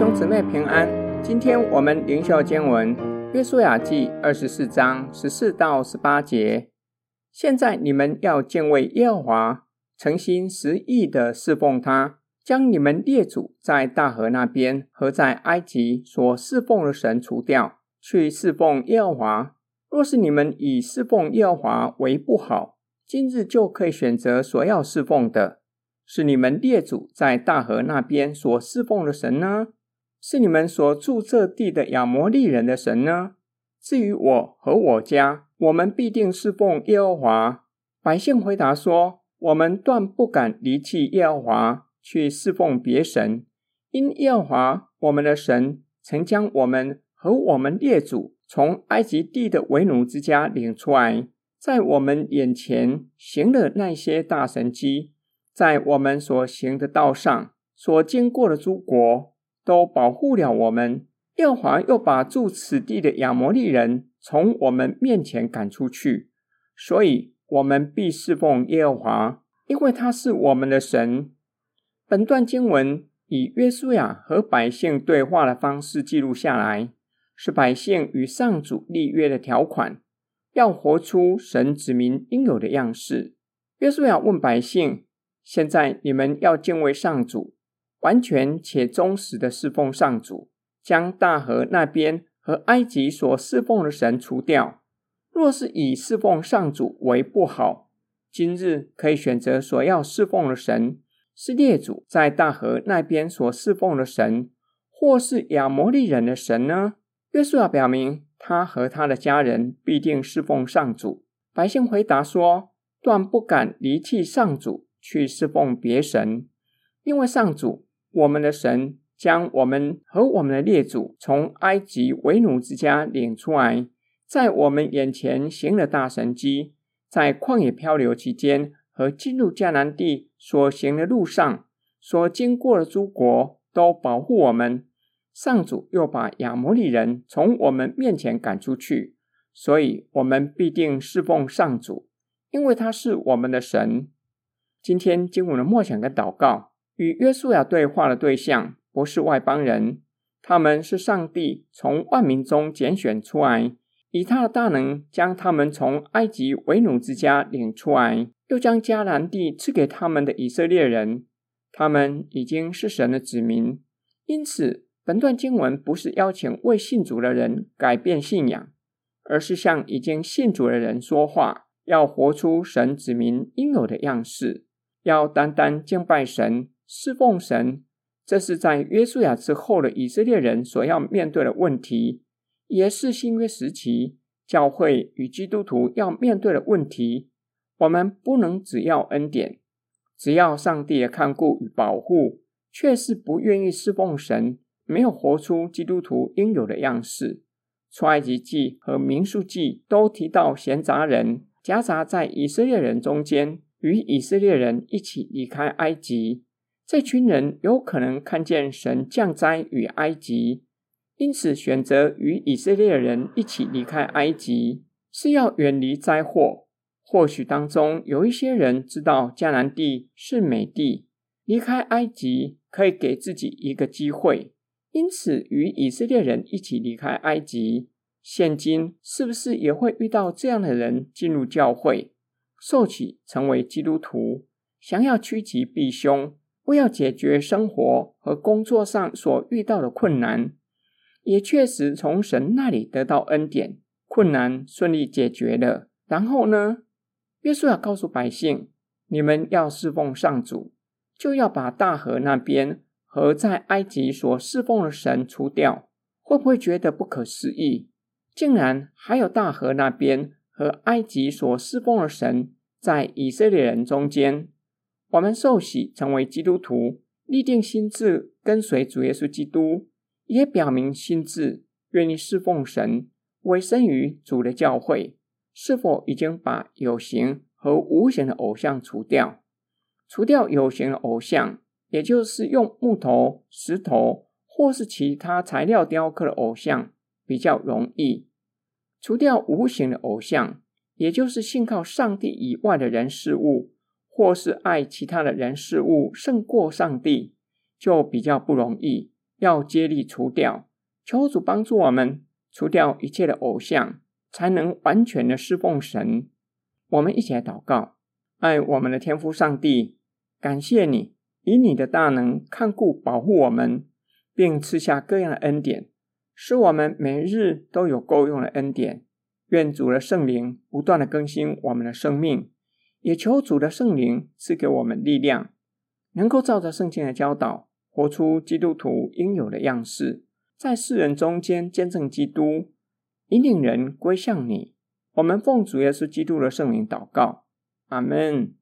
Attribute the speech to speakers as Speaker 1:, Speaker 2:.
Speaker 1: 兄姊妹平安，今天我们灵修经文约书亚记二十四章十四到十八节。现在你们要敬畏耶和华，诚心实意的侍奉他，将你们列祖在大河那边和在埃及所侍奉的神除掉，去侍奉耶和华。若是你们以侍奉耶和华为不好，今日就可以选择所要侍奉的，是你们列祖在大河那边所侍奉的神呢？是你们所住这地的亚摩利人的神呢？至于我和我家，我们必定侍奉耶和华。百姓回答说：“我们断不敢离弃耶和华，去侍奉别神，因耶和华我们的神曾将我们和我们列祖从埃及地的为奴之家领出来，在我们眼前行了那些大神迹，在我们所行的道上所经过的诸国。”都保护了我们。耶和华又把住此地的亚摩利人从我们面前赶出去，所以我们必侍奉耶和华，因为他是我们的神。本段经文以约书亚和百姓对话的方式记录下来，是百姓与上主立约的条款，要活出神子民应有的样式。约书亚问百姓：现在你们要敬畏上主。完全且忠实的侍奉上主，将大河那边和埃及所侍奉的神除掉。若是以侍奉上主为不好，今日可以选择所要侍奉的神，是列祖在大河那边所侍奉的神，或是亚摩利人的神呢？约书亚表明，他和他的家人必定侍奉上主。百姓回答说：断不敢离弃上主，去侍奉别神，因为上主。我们的神将我们和我们的列祖从埃及为奴之家领出来，在我们眼前行了大神迹，在旷野漂流期间和进入迦南地所行的路上，所经过的诸国都保护我们。上主又把亚摩利人从我们面前赶出去，所以我们必定侍奉上主，因为他是我们的神。今天经文的默想跟祷告。与约书亚对话的对象不是外邦人，他们是上帝从万民中拣选出来，以他的大能将他们从埃及为奴之家领出来，又将迦南地赐给他们的以色列人。他们已经是神的子民，因此本段经文不是邀请未信主的人改变信仰，而是向已经信主的人说话，要活出神子民应有的样式，要单单敬拜神。侍奉神，这是在约书亚之后的以色列人所要面对的问题，也是新约时期教会与基督徒要面对的问题。我们不能只要恩典，只要上帝的看顾与保护，却是不愿意侍奉神，没有活出基督徒应有的样式。出埃及记和民数记都提到闲杂人夹杂在以色列人中间，与以色列人一起离开埃及。这群人有可能看见神降灾与埃及，因此选择与以色列人一起离开埃及，是要远离灾祸。或许当中有一些人知道迦南地是美地，离开埃及可以给自己一个机会，因此与以色列人一起离开埃及。现今是不是也会遇到这样的人进入教会，受洗成为基督徒，想要趋吉避凶？为要解决生活和工作上所遇到的困难，也确实从神那里得到恩典，困难顺利解决了。然后呢，约书亚告诉百姓：你们要侍奉上主，就要把大河那边和在埃及所侍奉的神除掉。会不会觉得不可思议？竟然还有大河那边和埃及所侍奉的神在以色列人中间？我们受洗成为基督徒，立定心智跟随主耶稣基督，也表明心智愿意侍奉神，委身于主的教会。是否已经把有形和无形的偶像除掉？除掉有形的偶像，也就是用木头、石头或是其他材料雕刻的偶像，比较容易。除掉无形的偶像，也就是信靠上帝以外的人事物。或是爱其他的人事物胜过上帝，就比较不容易。要竭力除掉。求主帮助我们除掉一切的偶像，才能完全的侍奉神。我们一起来祷告，爱我们的天父上帝，感谢你以你的大能看顾保护我们，并赐下各样的恩典，使我们每日都有够用的恩典。愿主的圣灵不断的更新我们的生命，也求主的圣灵赐给我们力量，能够照着圣经的教导，活出基督徒应有的样式。在世人中间见证基督，引领人归向你。我们奉主耶稣基督的圣灵祷告，阿门。